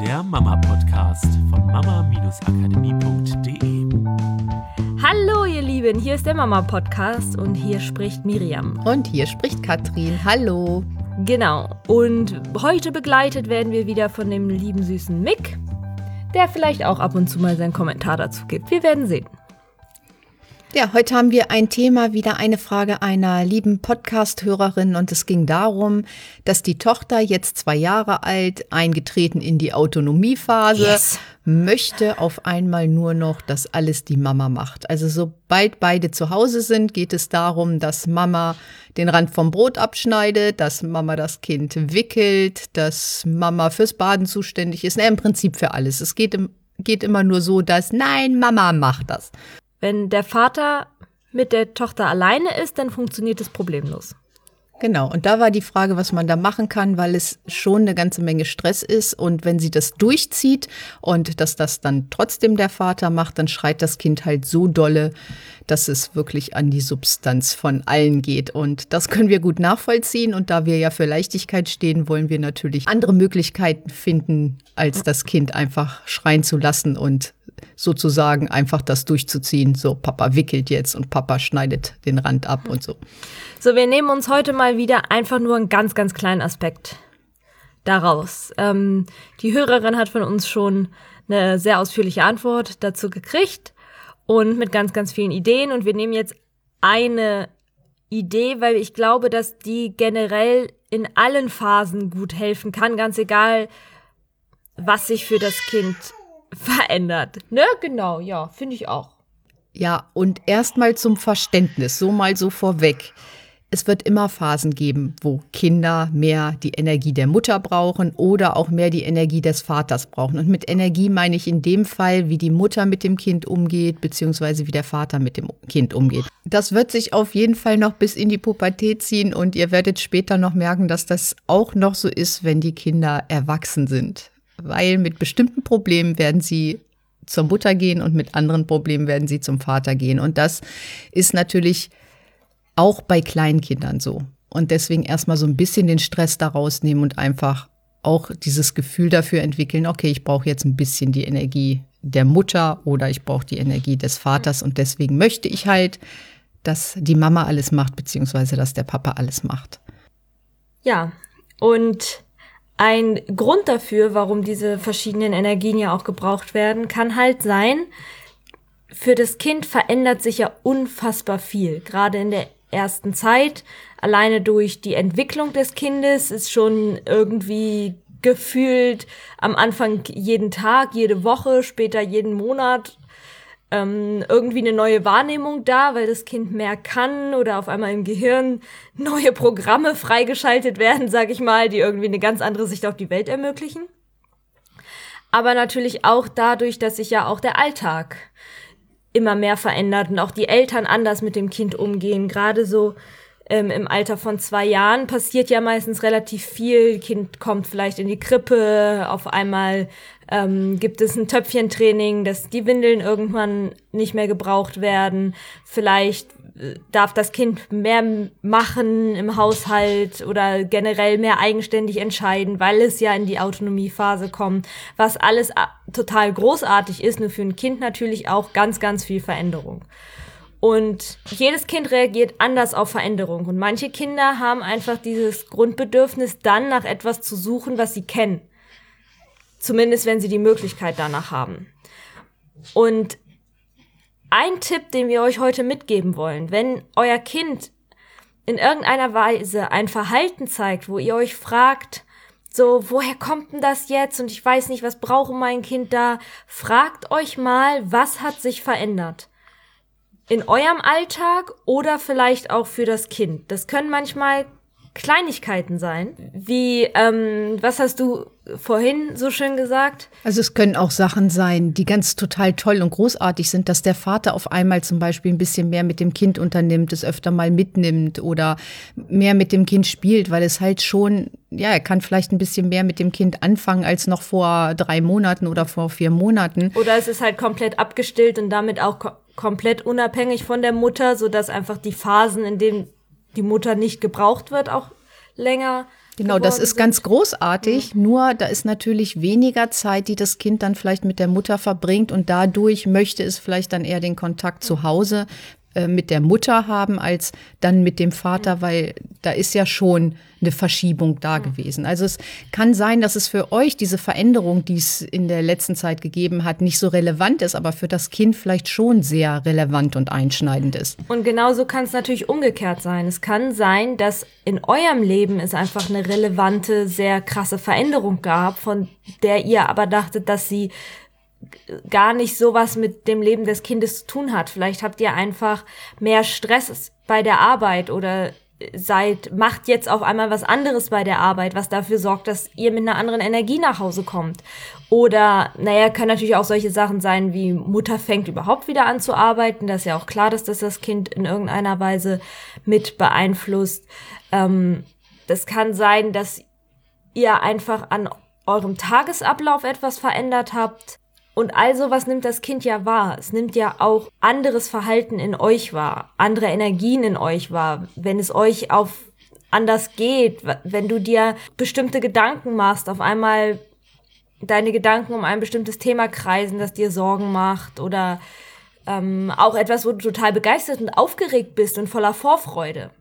der Mama-Podcast von mama-akademie.de. Hallo ihr Lieben, hier ist der Mama-Podcast und hier spricht Miriam. Und hier spricht Katrin. Hallo. Genau, und heute begleitet werden wir wieder von dem lieben süßen Mick, der vielleicht auch ab und zu mal seinen Kommentar dazu gibt. Wir werden sehen. Ja, heute haben wir ein Thema, wieder eine Frage einer lieben Podcast-Hörerin und es ging darum, dass die Tochter jetzt zwei Jahre alt, eingetreten in die Autonomiephase, yes. möchte auf einmal nur noch, dass alles die Mama macht. Also sobald beide zu Hause sind, geht es darum, dass Mama den Rand vom Brot abschneidet, dass Mama das Kind wickelt, dass Mama fürs Baden zuständig ist. Na, im Prinzip für alles. Es geht, geht immer nur so, dass nein, Mama macht das. Wenn der Vater mit der Tochter alleine ist, dann funktioniert es problemlos. Genau, und da war die Frage, was man da machen kann, weil es schon eine ganze Menge Stress ist. Und wenn sie das durchzieht und dass das dann trotzdem der Vater macht, dann schreit das Kind halt so dolle, dass es wirklich an die Substanz von allen geht. Und das können wir gut nachvollziehen. Und da wir ja für Leichtigkeit stehen, wollen wir natürlich andere Möglichkeiten finden, als das Kind einfach schreien zu lassen und sozusagen einfach das durchzuziehen. So, Papa wickelt jetzt und Papa schneidet den Rand ab und so. So, wir nehmen uns heute mal wieder einfach nur einen ganz, ganz kleinen Aspekt daraus. Ähm, die Hörerin hat von uns schon eine sehr ausführliche Antwort dazu gekriegt und mit ganz, ganz vielen Ideen. Und wir nehmen jetzt eine Idee, weil ich glaube, dass die generell in allen Phasen gut helfen kann, ganz egal, was sich für das Kind verändert. Ne? Genau, ja, finde ich auch. Ja, und erstmal zum Verständnis, so mal so vorweg. Es wird immer Phasen geben, wo Kinder mehr die Energie der Mutter brauchen oder auch mehr die Energie des Vaters brauchen. Und mit Energie meine ich in dem Fall, wie die Mutter mit dem Kind umgeht, beziehungsweise wie der Vater mit dem Kind umgeht. Das wird sich auf jeden Fall noch bis in die Pubertät ziehen und ihr werdet später noch merken, dass das auch noch so ist, wenn die Kinder erwachsen sind weil mit bestimmten Problemen werden sie zur Mutter gehen und mit anderen Problemen werden sie zum Vater gehen. Und das ist natürlich auch bei Kleinkindern so. Und deswegen erstmal so ein bisschen den Stress daraus nehmen und einfach auch dieses Gefühl dafür entwickeln, okay, ich brauche jetzt ein bisschen die Energie der Mutter oder ich brauche die Energie des Vaters und deswegen möchte ich halt, dass die Mama alles macht, beziehungsweise dass der Papa alles macht. Ja, und ein Grund dafür, warum diese verschiedenen Energien ja auch gebraucht werden, kann halt sein, für das Kind verändert sich ja unfassbar viel. Gerade in der ersten Zeit, alleine durch die Entwicklung des Kindes, ist schon irgendwie gefühlt am Anfang jeden Tag, jede Woche, später jeden Monat ähm, irgendwie eine neue Wahrnehmung da, weil das Kind mehr kann oder auf einmal im Gehirn neue Programme freigeschaltet werden, sag ich mal, die irgendwie eine ganz andere Sicht auf die Welt ermöglichen. Aber natürlich auch dadurch, dass sich ja auch der Alltag immer mehr verändert und auch die Eltern anders mit dem Kind umgehen. Gerade so ähm, im Alter von zwei Jahren passiert ja meistens relativ viel. Kind kommt vielleicht in die Krippe, auf einmal ähm, gibt es ein Töpfchentraining, dass die Windeln irgendwann nicht mehr gebraucht werden. Vielleicht darf das Kind mehr machen im Haushalt oder generell mehr eigenständig entscheiden, weil es ja in die Autonomiephase kommt, was alles äh, total großartig ist, nur für ein Kind natürlich auch ganz, ganz viel Veränderung. Und jedes Kind reagiert anders auf Veränderung. Und manche Kinder haben einfach dieses Grundbedürfnis, dann nach etwas zu suchen, was sie kennen. Zumindest wenn sie die Möglichkeit danach haben. Und ein Tipp, den wir euch heute mitgeben wollen, wenn euer Kind in irgendeiner Weise ein Verhalten zeigt, wo ihr euch fragt, so, woher kommt denn das jetzt? Und ich weiß nicht, was brauche mein Kind da? Fragt euch mal, was hat sich verändert? In eurem Alltag oder vielleicht auch für das Kind. Das können manchmal Kleinigkeiten sein. Wie, ähm, was hast du vorhin so schön gesagt? Also es können auch Sachen sein, die ganz total toll und großartig sind, dass der Vater auf einmal zum Beispiel ein bisschen mehr mit dem Kind unternimmt, es öfter mal mitnimmt oder mehr mit dem Kind spielt, weil es halt schon, ja, er kann vielleicht ein bisschen mehr mit dem Kind anfangen als noch vor drei Monaten oder vor vier Monaten. Oder es ist halt komplett abgestillt und damit auch ko komplett unabhängig von der Mutter, sodass einfach die Phasen, in denen die Mutter nicht gebraucht wird, auch länger Genau, das ist ganz großartig. Mhm. Nur da ist natürlich weniger Zeit, die das Kind dann vielleicht mit der Mutter verbringt und dadurch möchte es vielleicht dann eher den Kontakt zu Hause äh, mit der Mutter haben als dann mit dem Vater, weil da ist ja schon eine Verschiebung da gewesen. Also es kann sein, dass es für euch diese Veränderung, die es in der letzten Zeit gegeben hat, nicht so relevant ist, aber für das Kind vielleicht schon sehr relevant und einschneidend ist. Und genauso kann es natürlich umgekehrt sein. Es kann sein, dass in eurem Leben es einfach eine relevante, sehr krasse Veränderung gab, von der ihr aber dachtet, dass sie gar nicht sowas mit dem Leben des Kindes zu tun hat. Vielleicht habt ihr einfach mehr Stress bei der Arbeit oder seid, macht jetzt auf einmal was anderes bei der Arbeit, was dafür sorgt, dass ihr mit einer anderen Energie nach Hause kommt. Oder, naja, kann natürlich auch solche Sachen sein, wie Mutter fängt überhaupt wieder an zu arbeiten. Das ist ja auch klar, dass das das Kind in irgendeiner Weise mit beeinflusst. Ähm, das kann sein, dass ihr einfach an eurem Tagesablauf etwas verändert habt. Und also was nimmt das Kind ja wahr? Es nimmt ja auch anderes Verhalten in euch wahr, andere Energien in euch wahr. Wenn es euch auf anders geht, wenn du dir bestimmte Gedanken machst, auf einmal deine Gedanken um ein bestimmtes Thema kreisen, das dir Sorgen macht oder ähm, auch etwas, wo du total begeistert und aufgeregt bist und voller Vorfreude.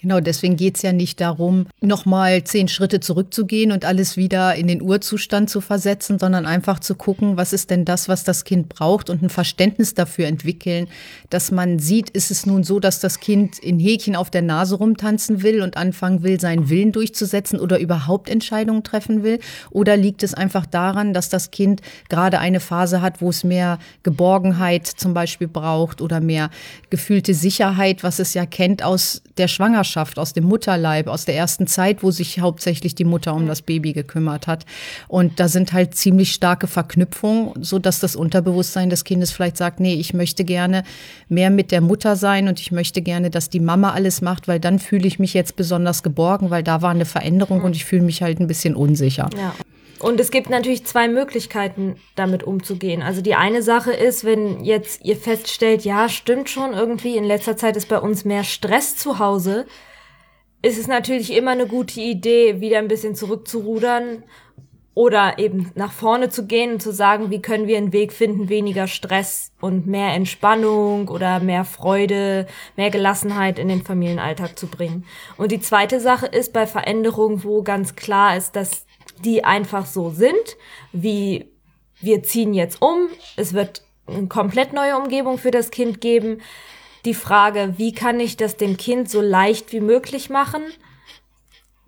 Genau, deswegen geht's ja nicht darum, nochmal zehn Schritte zurückzugehen und alles wieder in den Urzustand zu versetzen, sondern einfach zu gucken, was ist denn das, was das Kind braucht und ein Verständnis dafür entwickeln, dass man sieht, ist es nun so, dass das Kind in Häkchen auf der Nase rumtanzen will und anfangen will, seinen Willen durchzusetzen oder überhaupt Entscheidungen treffen will? Oder liegt es einfach daran, dass das Kind gerade eine Phase hat, wo es mehr Geborgenheit zum Beispiel braucht oder mehr gefühlte Sicherheit, was es ja kennt aus der Schwangerschaft? Schwangerschaft, aus dem Mutterleib, aus der ersten Zeit, wo sich hauptsächlich die Mutter um das Baby gekümmert hat. Und da sind halt ziemlich starke Verknüpfungen, so dass das Unterbewusstsein des Kindes vielleicht sagt, nee, ich möchte gerne mehr mit der Mutter sein und ich möchte gerne, dass die Mama alles macht, weil dann fühle ich mich jetzt besonders geborgen, weil da war eine Veränderung und ich fühle mich halt ein bisschen unsicher. Ja. Und es gibt natürlich zwei Möglichkeiten, damit umzugehen. Also die eine Sache ist, wenn jetzt ihr feststellt, ja, stimmt schon, irgendwie in letzter Zeit ist bei uns mehr Stress zu Hause, ist es natürlich immer eine gute Idee, wieder ein bisschen zurückzurudern oder eben nach vorne zu gehen und zu sagen, wie können wir einen Weg finden, weniger Stress und mehr Entspannung oder mehr Freude, mehr Gelassenheit in den Familienalltag zu bringen. Und die zweite Sache ist bei Veränderungen, wo ganz klar ist, dass die einfach so sind, wie wir ziehen jetzt um, es wird eine komplett neue Umgebung für das Kind geben. Die Frage, wie kann ich das dem Kind so leicht wie möglich machen,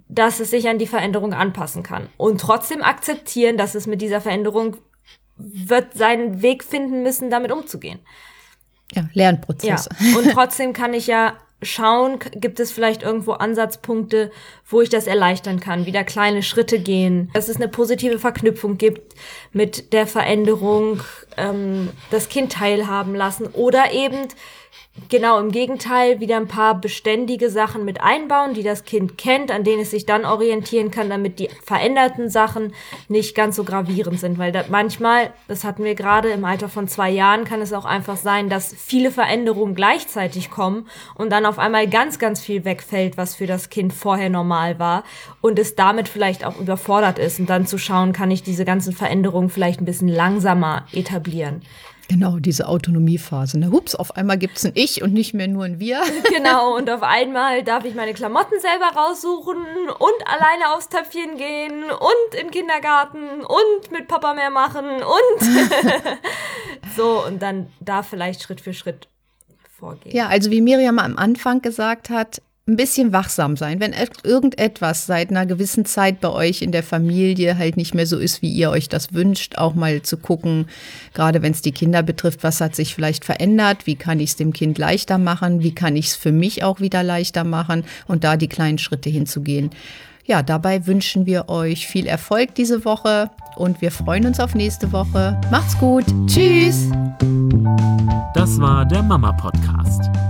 dass es sich an die Veränderung anpassen kann und trotzdem akzeptieren, dass es mit dieser Veränderung wird seinen Weg finden müssen, damit umzugehen. Ja, Lernprozess. Ja. Und trotzdem kann ich ja schauen, gibt es vielleicht irgendwo Ansatzpunkte, wo ich das erleichtern kann, wieder kleine Schritte gehen, dass es eine positive Verknüpfung gibt mit der Veränderung, ähm, das Kind teilhaben lassen oder eben Genau, im Gegenteil, wieder ein paar beständige Sachen mit einbauen, die das Kind kennt, an denen es sich dann orientieren kann, damit die veränderten Sachen nicht ganz so gravierend sind. Weil da manchmal, das hatten wir gerade im Alter von zwei Jahren, kann es auch einfach sein, dass viele Veränderungen gleichzeitig kommen und dann auf einmal ganz, ganz viel wegfällt, was für das Kind vorher normal war und es damit vielleicht auch überfordert ist und dann zu schauen, kann ich diese ganzen Veränderungen vielleicht ein bisschen langsamer etablieren. Genau, diese Autonomiephase. Ne? Hups, auf einmal gibt es ein Ich und nicht mehr nur ein Wir. Genau, und auf einmal darf ich meine Klamotten selber raussuchen und alleine aufs Töpfchen gehen und in den Kindergarten und mit Papa mehr machen und so und dann da vielleicht Schritt für Schritt vorgehen. Ja, also wie Miriam am Anfang gesagt hat, ein bisschen wachsam sein. Wenn irgendetwas seit einer gewissen Zeit bei euch in der Familie halt nicht mehr so ist, wie ihr euch das wünscht, auch mal zu gucken, gerade wenn es die Kinder betrifft, was hat sich vielleicht verändert, wie kann ich es dem Kind leichter machen, wie kann ich es für mich auch wieder leichter machen und da die kleinen Schritte hinzugehen. Ja, dabei wünschen wir euch viel Erfolg diese Woche und wir freuen uns auf nächste Woche. Macht's gut. Tschüss. Das war der Mama Podcast